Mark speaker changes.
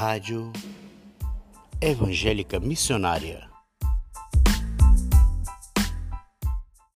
Speaker 1: Rádio Evangélica Missionária.